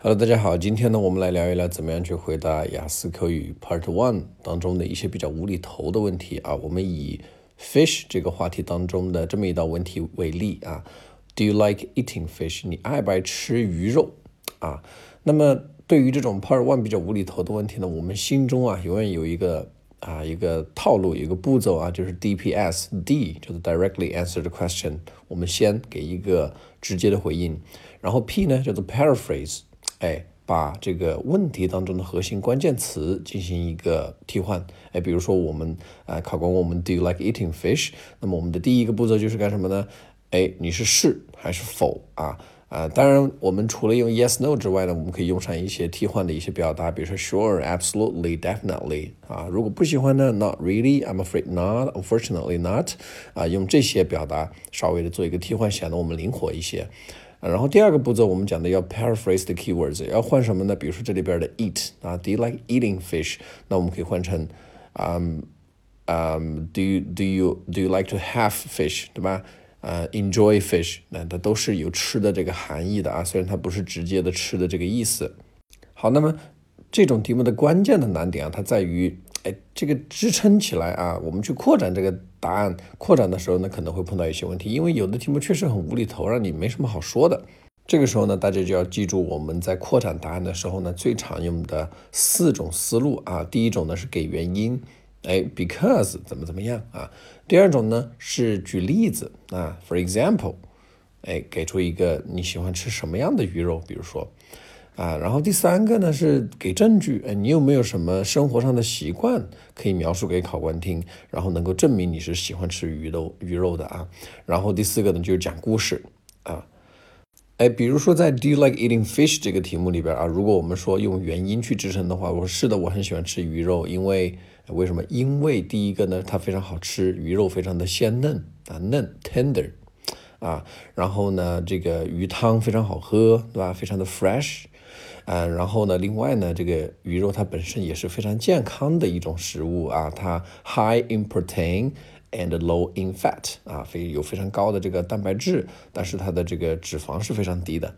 Hello，大家好，今天呢，我们来聊一聊怎么样去回答雅思口语 Part One 当中的一些比较无厘头的问题啊。我们以 fish 这个话题当中的这么一道问题为例啊。Do you like eating fish？你爱不爱吃鱼肉啊？那么对于这种 Part One 比较无厘头的问题呢，我们心中啊永远有一个啊一个套路，一个步骤啊，就是 DPS，D 就是 Directly Answer the Question，我们先给一个直接的回应，然后 P 呢叫做 Paraphrase。哎，把这个问题当中的核心关键词进行一个替换。哎，比如说我们啊，考官问我们 Do you like eating fish？那么我们的第一个步骤就是干什么呢？哎，你是是还是否啊？啊，当然我们除了用 yes no 之外呢，我们可以用上一些替换的一些表达，比如说 sure、absolutely、definitely 啊。如果不喜欢呢，not really、I'm afraid not、unfortunately not 啊，用这些表达稍微的做一个替换，显得我们灵活一些。然后第二个步骤，我们讲的要 paraphrase the keywords，要换什么呢？比如说这里边的 eat 啊，Do you like eating fish？那我们可以换成，嗯嗯，Do you do you do you like to have fish？对吧？呃，enjoy fish，那它都是有吃的这个含义的啊，虽然它不是直接的吃的这个意思。好，那么这种题目的关键的难点啊，它在于。哎，这个支撑起来啊，我们去扩展这个答案，扩展的时候呢，可能会碰到一些问题，因为有的题目确实很无厘头，让你没什么好说的。这个时候呢，大家就要记住我们在扩展答案的时候呢，最常用的四种思路啊。第一种呢是给原因，哎，because 怎么怎么样啊。第二种呢是举例子啊，for example，哎，给出一个你喜欢吃什么样的鱼肉，比如说。啊，然后第三个呢是给证据，哎，你有没有什么生活上的习惯可以描述给考官听，然后能够证明你是喜欢吃鱼肉鱼肉的啊？然后第四个呢就是讲故事啊，哎，比如说在 Do you like eating fish 这个题目里边啊，如果我们说用原因去支撑的话，我说是的，我很喜欢吃鱼肉，因为为什么？因为第一个呢，它非常好吃，鱼肉非常的鲜嫩啊，嫩 tender 啊，然后呢，这个鱼汤非常好喝，对吧？非常的 fresh。啊，然后呢，另外呢，这个鱼肉它本身也是非常健康的一种食物啊，它 high in protein and low in fat 啊，非有非常高的这个蛋白质，但是它的这个脂肪是非常低的。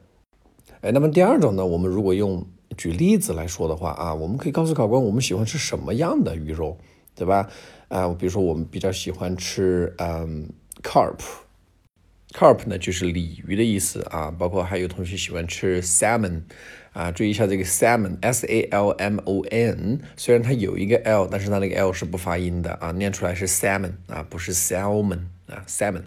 哎，那么第二种呢，我们如果用举例子来说的话啊，我们可以告诉考官我们喜欢吃什么样的鱼肉，对吧？啊，比如说我们比较喜欢吃嗯 carp，carp 呢就是鲤鱼的意思啊，包括还有同学喜欢吃 salmon。啊，注意一下这个 salmon，s a l m o n，虽然它有一个 l，但是它那个 l 是不发音的啊，念出来是 salmon 啊，不是 salmon 啊，salmon。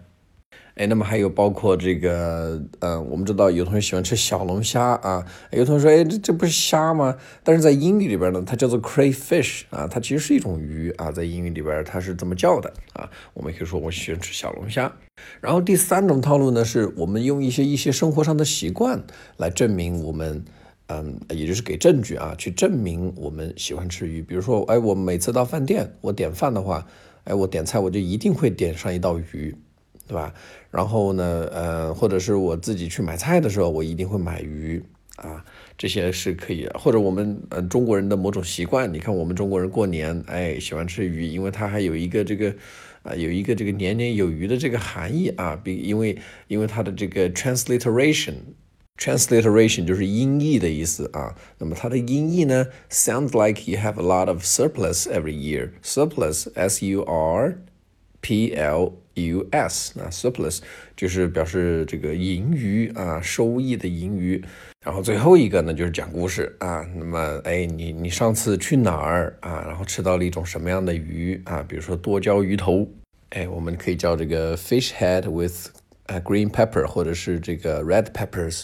哎，那么还有包括这个，呃，我们知道有同学喜欢吃小龙虾啊，有同学说，哎，这这不是虾吗？但是在英语里边呢，它叫做 crayfish 啊，它其实是一种鱼啊，在英语里边它是这么叫的啊。我们可以说我喜欢吃小龙虾。然后第三种套路呢，是我们用一些一些生活上的习惯来证明我们。嗯，也就是给证据啊，去证明我们喜欢吃鱼。比如说，哎，我每次到饭店，我点饭的话，哎，我点菜我就一定会点上一道鱼，对吧？然后呢，呃，或者是我自己去买菜的时候，我一定会买鱼啊，这些是可以。或者我们呃中国人的某种习惯，你看我们中国人过年，哎，喜欢吃鱼，因为它还有一个这个啊，有一个这个年年有余的这个含义啊，比因为因为它的这个 transliteration。Transliteration 就是音译的意思啊，那么它的音译呢，sounds like you have a lot of surplus every year. Surplus, S-U-R-P-L-U-S，那 surplus 就是表示这个盈余啊，收益的盈余。然后最后一个呢，就是讲故事啊。那么，哎，你你上次去哪儿啊？然后吃到了一种什么样的鱼啊？比如说剁椒鱼头，哎，我们可以叫这个 fish head with 啊，green pepper 或者是这个 red peppers，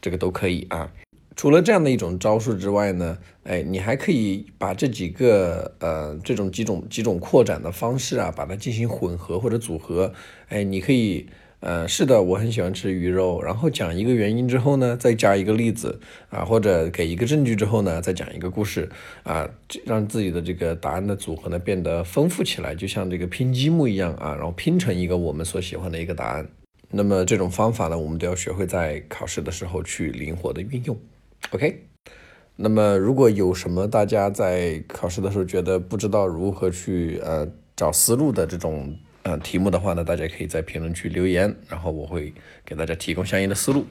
这个都可以啊。除了这样的一种招数之外呢，哎，你还可以把这几个呃这种几种几种扩展的方式啊，把它进行混合或者组合。哎，你可以呃是的，我很喜欢吃鱼肉，然后讲一个原因之后呢，再加一个例子啊，或者给一个证据之后呢，再讲一个故事啊，让自己的这个答案的组合呢变得丰富起来，就像这个拼积木一样啊，然后拼成一个我们所喜欢的一个答案。那么这种方法呢，我们都要学会在考试的时候去灵活的运用。OK，那么如果有什么大家在考试的时候觉得不知道如何去呃找思路的这种呃题目的话呢，大家可以在评论区留言，然后我会给大家提供相应的思路。